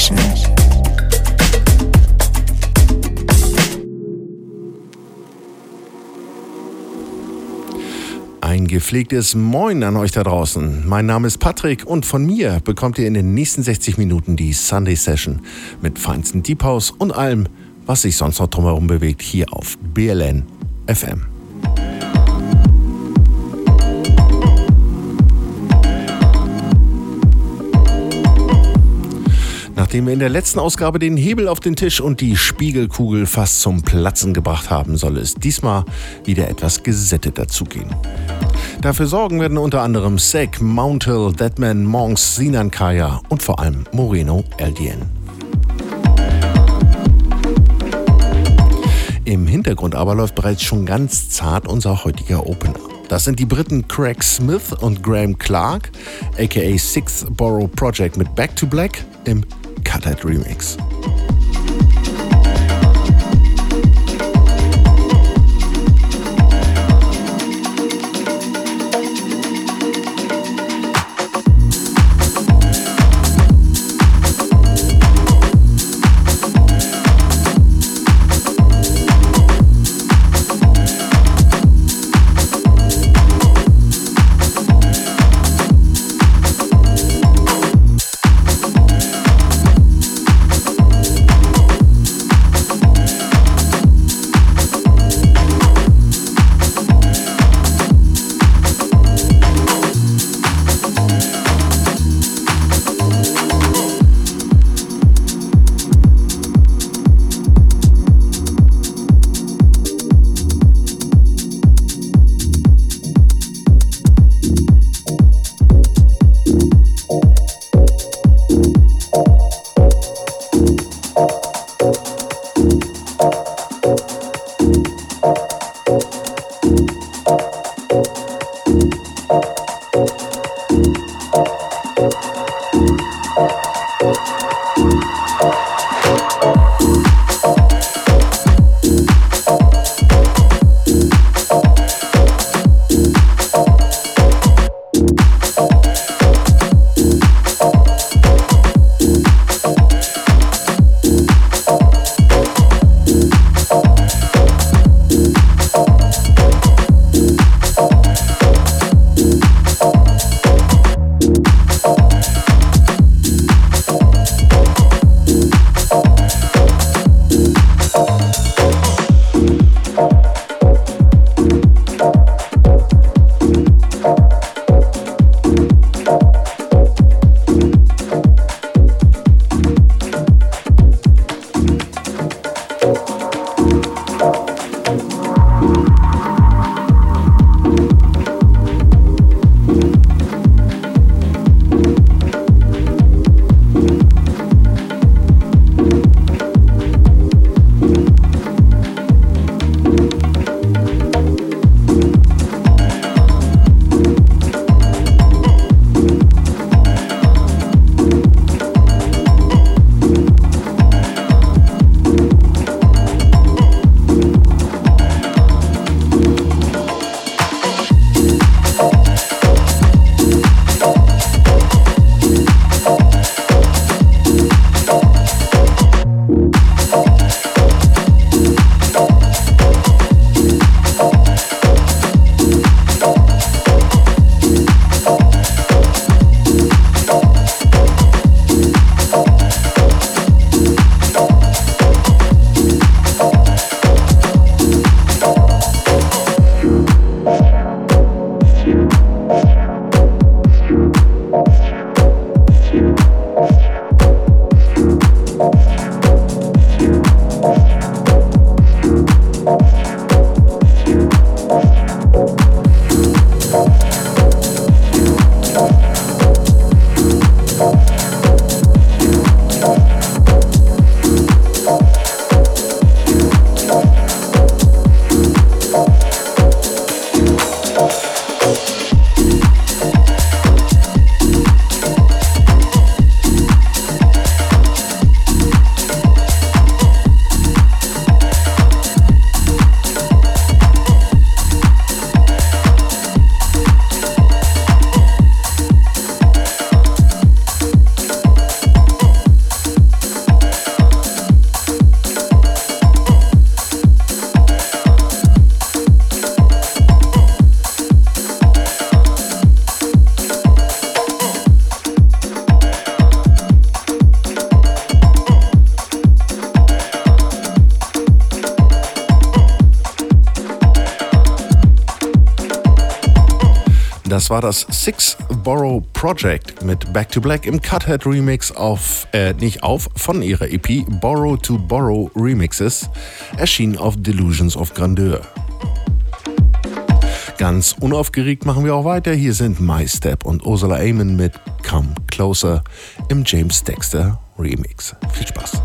Session. Ein gepflegtes Moin an euch da draußen. Mein Name ist Patrick und von mir bekommt ihr in den nächsten 60 Minuten die Sunday Session mit feinsten Deep House und allem, was sich sonst noch drumherum bewegt, hier auf BLN FM. Nachdem wir in der letzten Ausgabe den Hebel auf den Tisch und die Spiegelkugel fast zum Platzen gebracht haben, soll es diesmal wieder etwas gesätteter zugehen. Dafür sorgen werden unter anderem Sek, Mountel, Deadman, Monks, Sinan Kaya und vor allem Moreno LDN. Im Hintergrund aber läuft bereits schon ganz zart unser heutiger Opener. Das sind die Briten Craig Smith und Graham Clark, aka Sixth Borough Project mit Back to Black im Cuthead Remix. War das Six Borough Project mit Back to Black im Cuthead Remix auf, äh, nicht auf, von ihrer EP Borrow to Borrow Remixes, erschienen auf Delusions of Grandeur. Ganz unaufgeregt machen wir auch weiter. Hier sind My Step und Ursula Amon mit Come Closer im James Dexter Remix. Viel Spaß.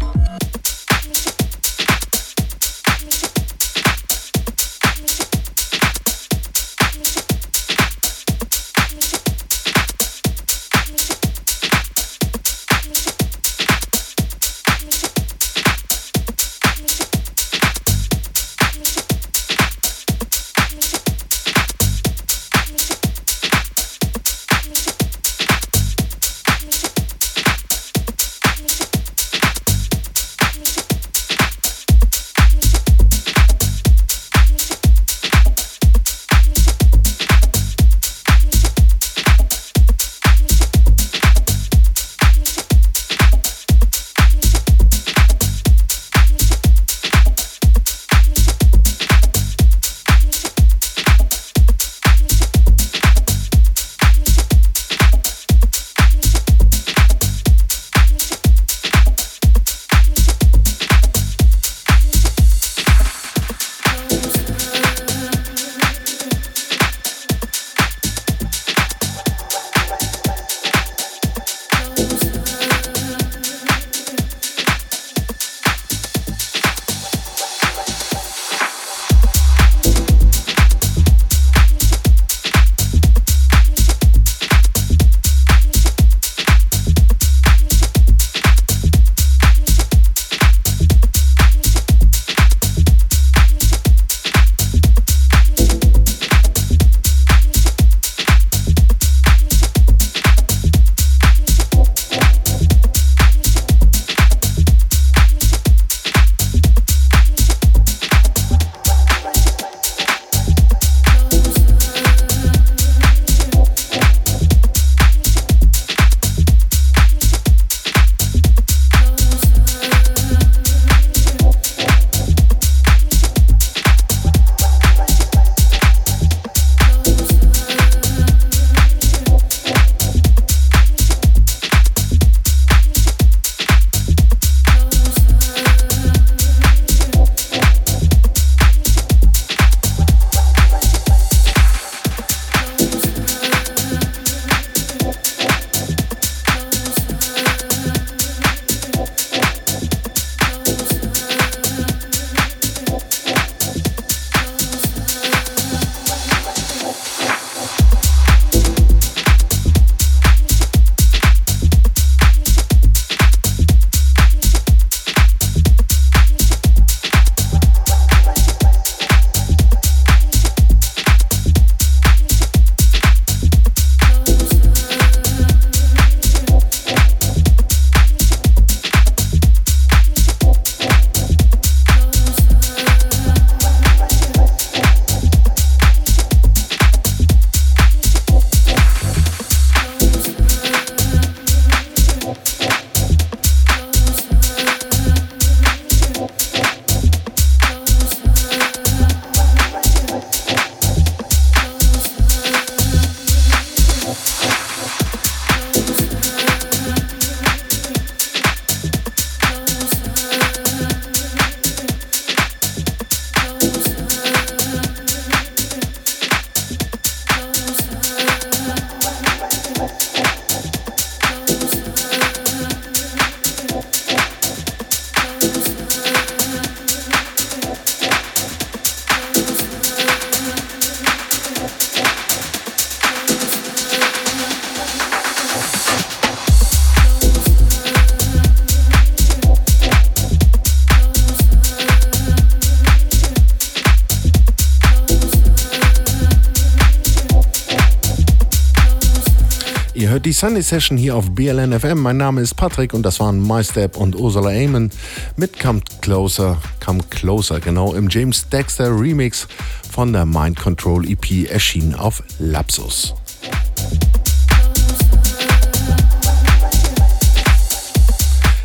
Sunday Session hier auf BLN FM. Mein Name ist Patrick und das waren MyStep und Ursula Amon mit Come Closer, Come Closer, genau im James Dexter Remix von der Mind Control EP erschienen auf Lapsus.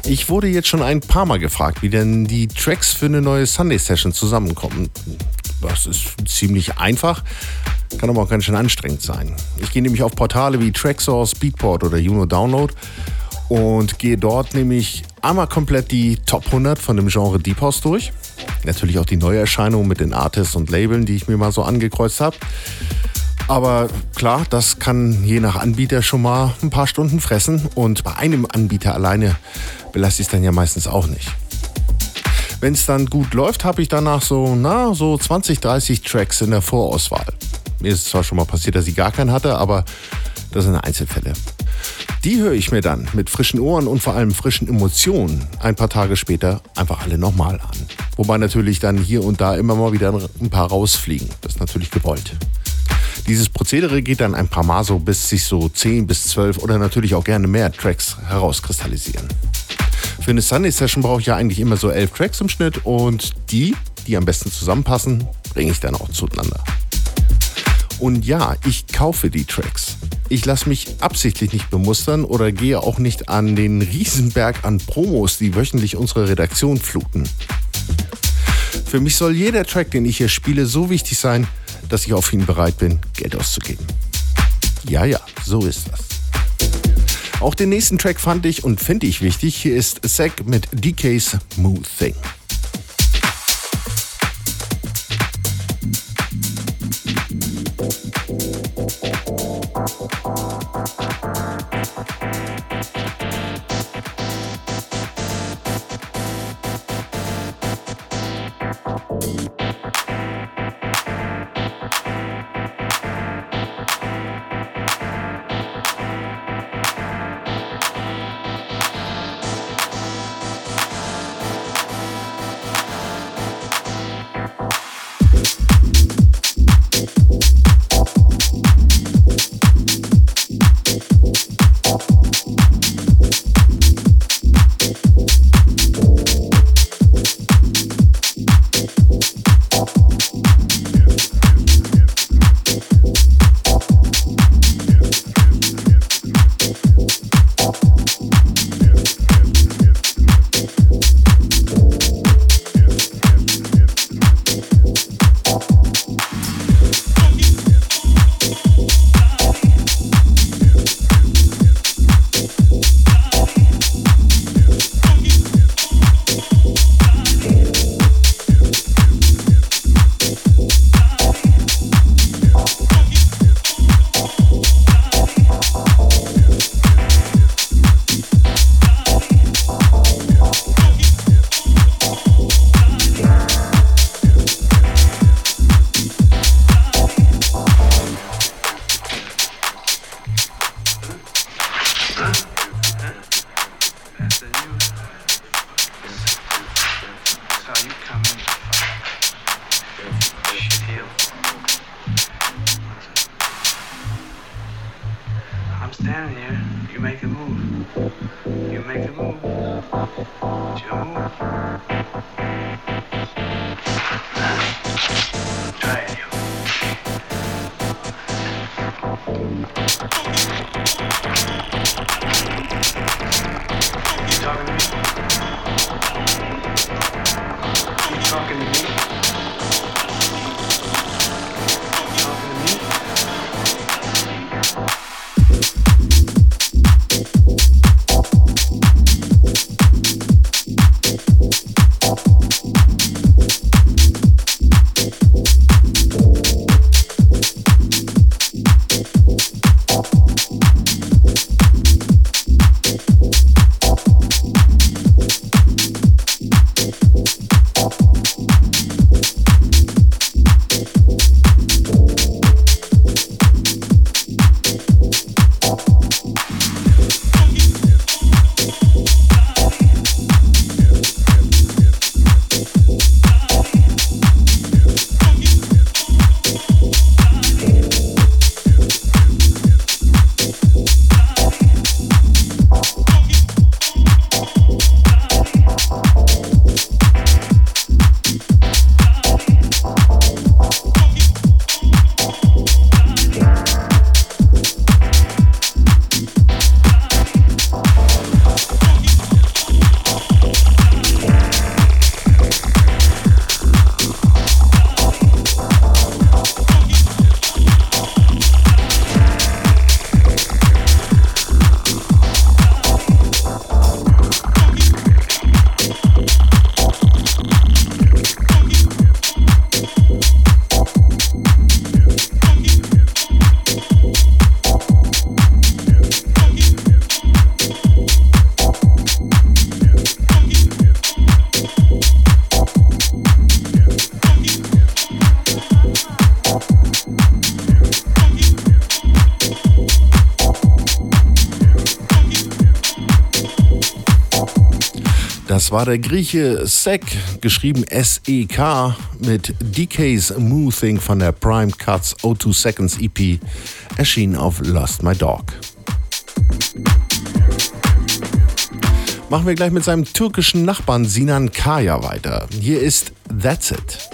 Ich wurde jetzt schon ein paar Mal gefragt, wie denn die Tracks für eine neue Sunday Session zusammenkommen. Das ist ziemlich einfach. Kann aber auch ganz schön anstrengend sein. Ich gehe nämlich auf Portale wie Tracksource, Beatport oder Juno Download und gehe dort nämlich einmal komplett die Top 100 von dem Genre Deep House durch. Natürlich auch die Neuerscheinungen mit den Artists und Labeln, die ich mir mal so angekreuzt habe. Aber klar, das kann je nach Anbieter schon mal ein paar Stunden fressen und bei einem Anbieter alleine belasse ich es dann ja meistens auch nicht. Wenn es dann gut läuft, habe ich danach so, na, so 20, 30 Tracks in der Vorauswahl. Mir ist zwar schon mal passiert, dass ich gar keinen hatte, aber das sind Einzelfälle. Die höre ich mir dann mit frischen Ohren und vor allem frischen Emotionen ein paar Tage später einfach alle nochmal an. Wobei natürlich dann hier und da immer mal wieder ein paar rausfliegen. Das ist natürlich gewollt. Dieses Prozedere geht dann ein paar Mal so, bis sich so 10 bis 12 oder natürlich auch gerne mehr Tracks herauskristallisieren. Für eine Sunday Session brauche ich ja eigentlich immer so elf Tracks im Schnitt und die, die am besten zusammenpassen, bringe ich dann auch zueinander. Und ja, ich kaufe die Tracks. Ich lasse mich absichtlich nicht bemustern oder gehe auch nicht an den Riesenberg an Promos, die wöchentlich unsere Redaktion fluten. Für mich soll jeder Track, den ich hier spiele, so wichtig sein, dass ich auf ihn bereit bin, Geld auszugeben. Ja, ja, so ist das. Auch den nächsten Track fand ich und finde ich wichtig. Hier ist Zack mit DK's Smooth Thing. War der Grieche Sek, geschrieben S-E-K, mit DK's Moo-Thing von der Prime Cuts O2 Seconds EP, erschienen auf Lost My Dog. Machen wir gleich mit seinem türkischen Nachbarn Sinan Kaya weiter. Hier ist That's It.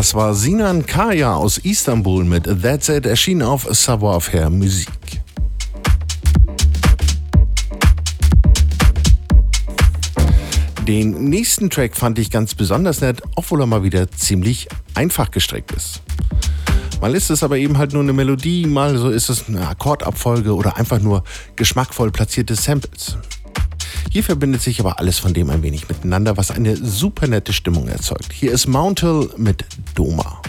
Das war Sinan Kaya aus Istanbul mit That's It, erschienen auf Savoir-faire Musik. Den nächsten Track fand ich ganz besonders nett, obwohl er mal wieder ziemlich einfach gestrickt ist. Mal ist es aber eben halt nur eine Melodie, mal so ist es eine Akkordabfolge oder einfach nur geschmackvoll platzierte Samples. Hier verbindet sich aber alles von dem ein wenig miteinander, was eine super nette Stimmung erzeugt. Hier ist Mountel mit Doma.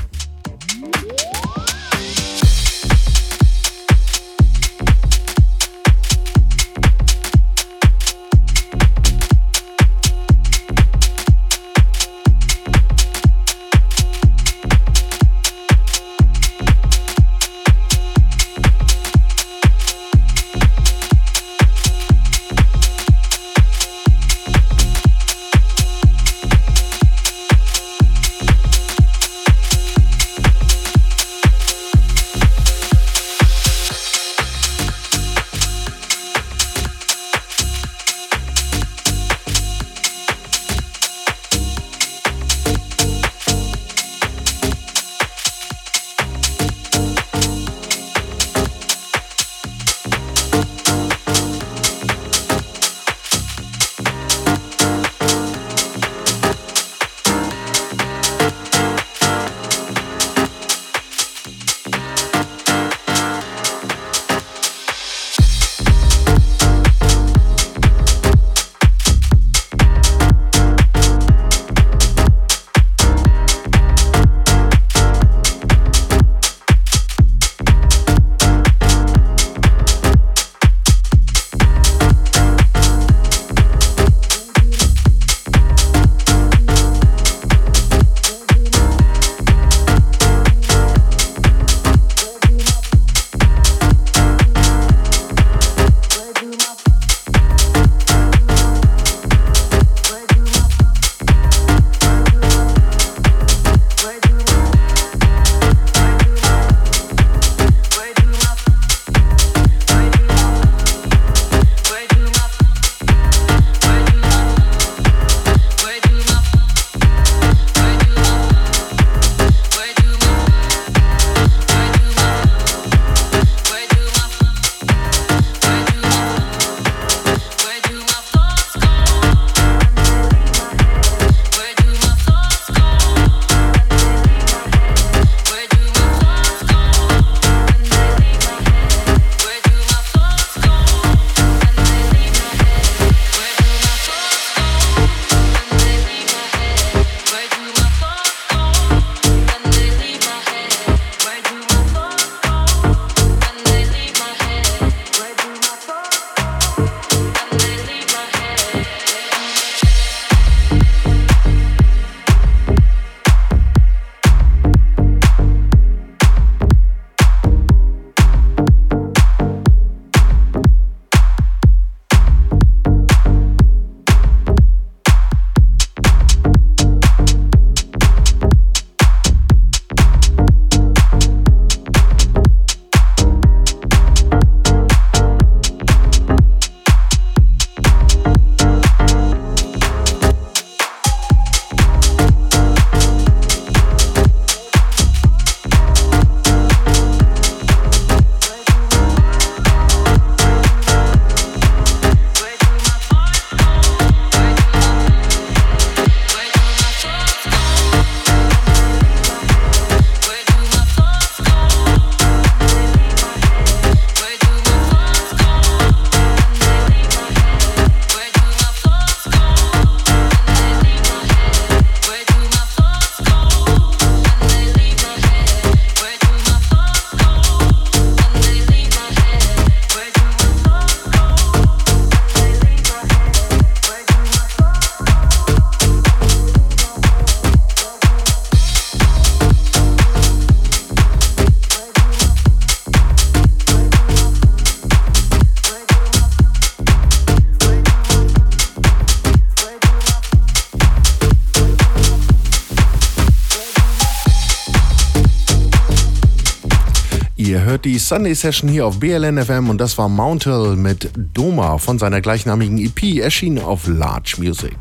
Sunday Session hier auf BLN FM und das war Mountel mit Doma von seiner gleichnamigen EP, erschienen auf Large Music.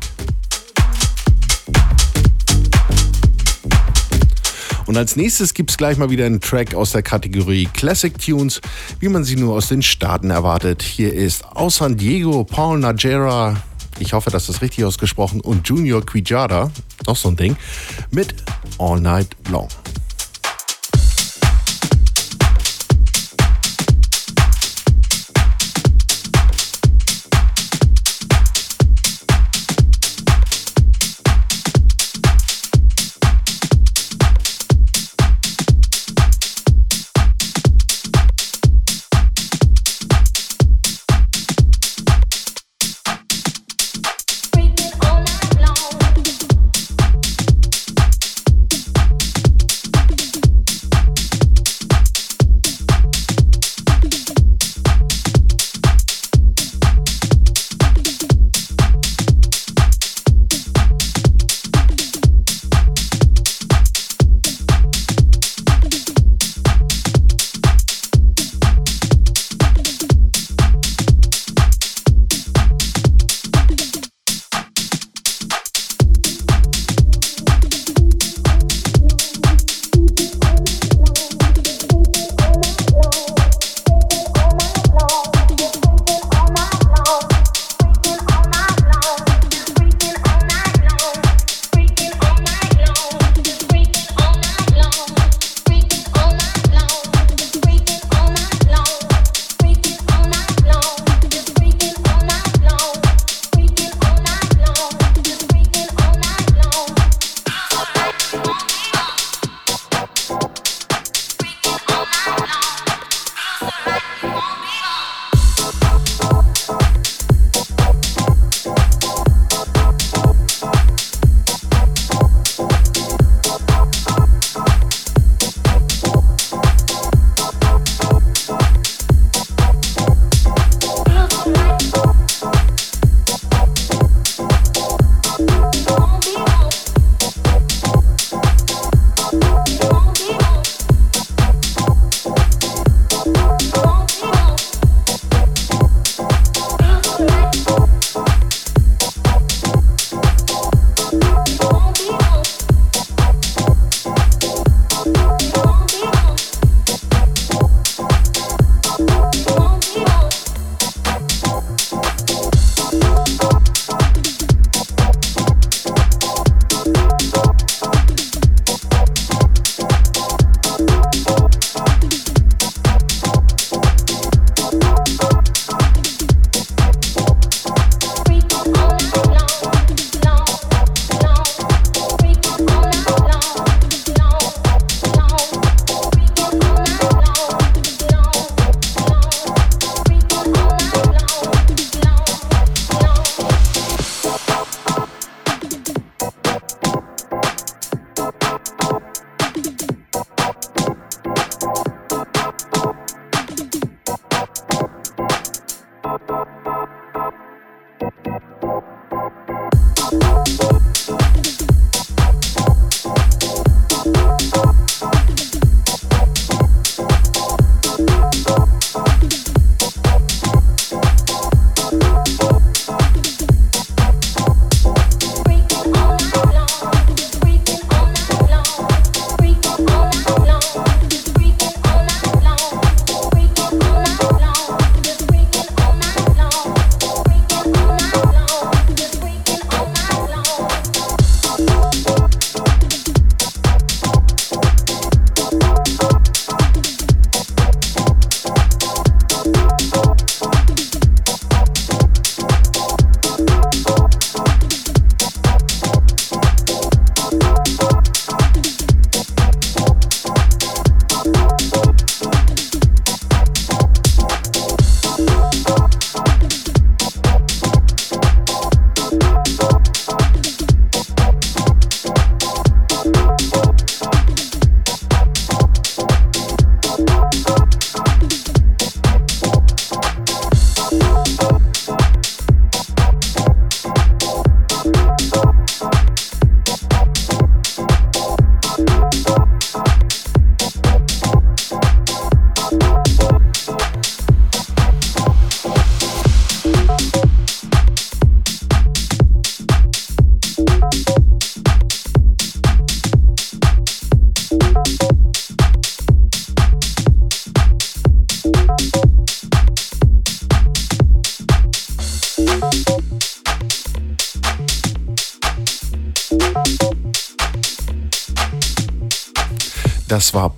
Und als nächstes gibt es gleich mal wieder einen Track aus der Kategorie Classic Tunes, wie man sie nur aus den Staaten erwartet. Hier ist aus San Diego Paul Najera, ich hoffe, das ist richtig ausgesprochen, und Junior Quijada, noch so ein Ding, mit All Night Long.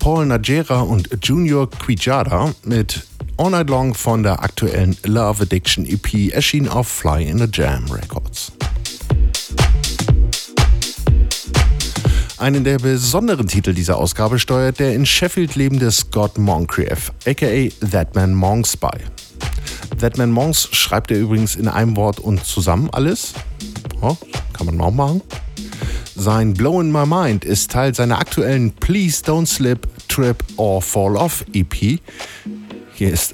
Paul Najera und Junior Quijada mit All Night Long von der aktuellen Love Addiction EP, erschien auf Fly in a Jam Records. Einen der besonderen Titel dieser Ausgabe steuert der in Sheffield lebende Scott Moncrief, aka That Man Monks bei. That Man Monks schreibt er übrigens in einem Wort und zusammen alles. Oh, kann man auch machen. Sein Blow in My Mind ist Teil seiner aktuellen Please Don't Slip, Trip or Fall Off EP. Hier ist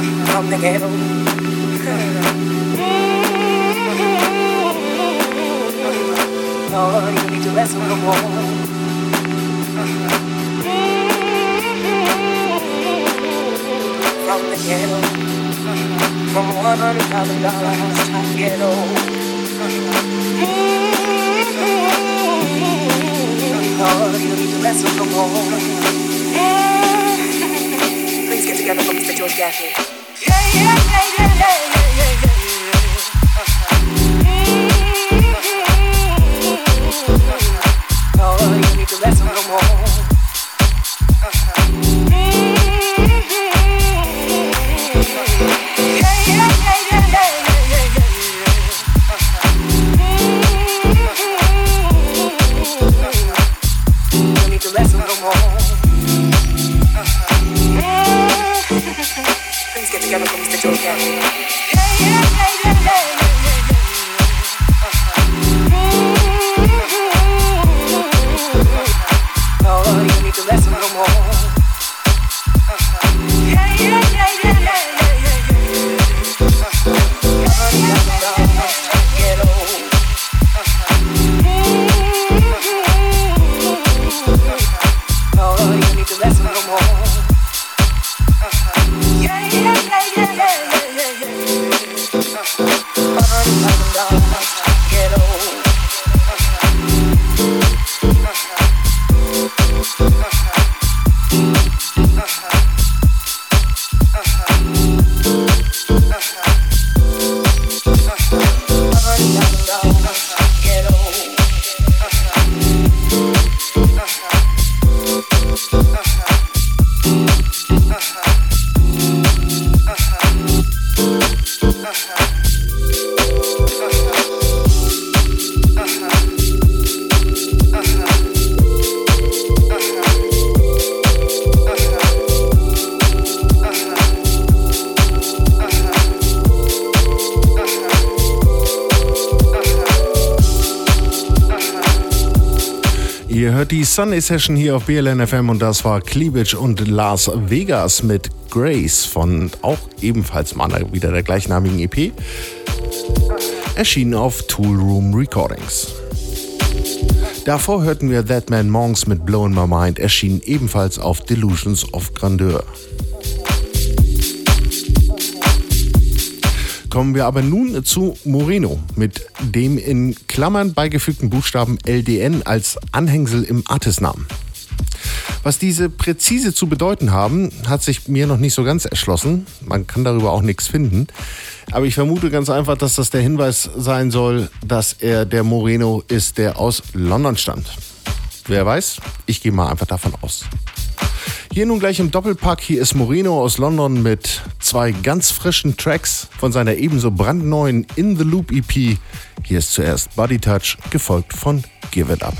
from the ghetto. Oh, Lord, you need to rest on the From the ghetto. From one hundred thousand dollar house to ghetto. Lord, oh, you need to rest on the another focus that. Yeah, yeah, yeah, yeah, yeah, yeah, yeah, No, you need more. Let's go more. Sunday Session hier auf BLN FM und das war Cleavage und Las Vegas mit Grace von auch ebenfalls mal wieder der gleichnamigen EP. Erschienen auf Tool Room Recordings. Davor hörten wir That Man Monks mit Blown My Mind, erschienen ebenfalls auf Delusions of Grandeur. Kommen wir aber nun zu Moreno mit dem in Klammern beigefügten Buchstaben LDN als Anhängsel im Artistnamen. Was diese präzise zu bedeuten haben, hat sich mir noch nicht so ganz erschlossen. Man kann darüber auch nichts finden. Aber ich vermute ganz einfach, dass das der Hinweis sein soll, dass er der Moreno ist, der aus London stammt. Wer weiß? Ich gehe mal einfach davon aus. Hier nun gleich im Doppelpack. Hier ist Moreno aus London mit zwei ganz frischen Tracks von seiner ebenso brandneuen In the Loop EP. Hier ist zuerst Body Touch, gefolgt von Give It Up.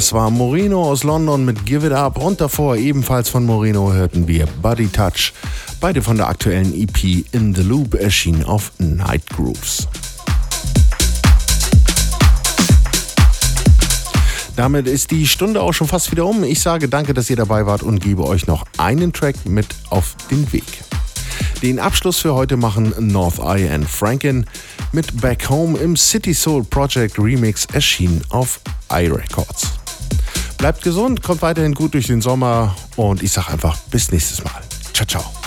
Das war Moreno aus London mit Give It Up und davor ebenfalls von Moreno hörten wir Body Touch, beide von der aktuellen EP In the Loop erschienen auf Night Grooves. Damit ist die Stunde auch schon fast wieder um. Ich sage danke, dass ihr dabei wart und gebe euch noch einen Track mit auf den Weg. Den Abschluss für heute machen North Eye and Franken mit Back Home im City Soul Project Remix erschienen auf iRecords. Bleibt gesund, kommt weiterhin gut durch den Sommer und ich sage einfach bis nächstes Mal. Ciao, ciao.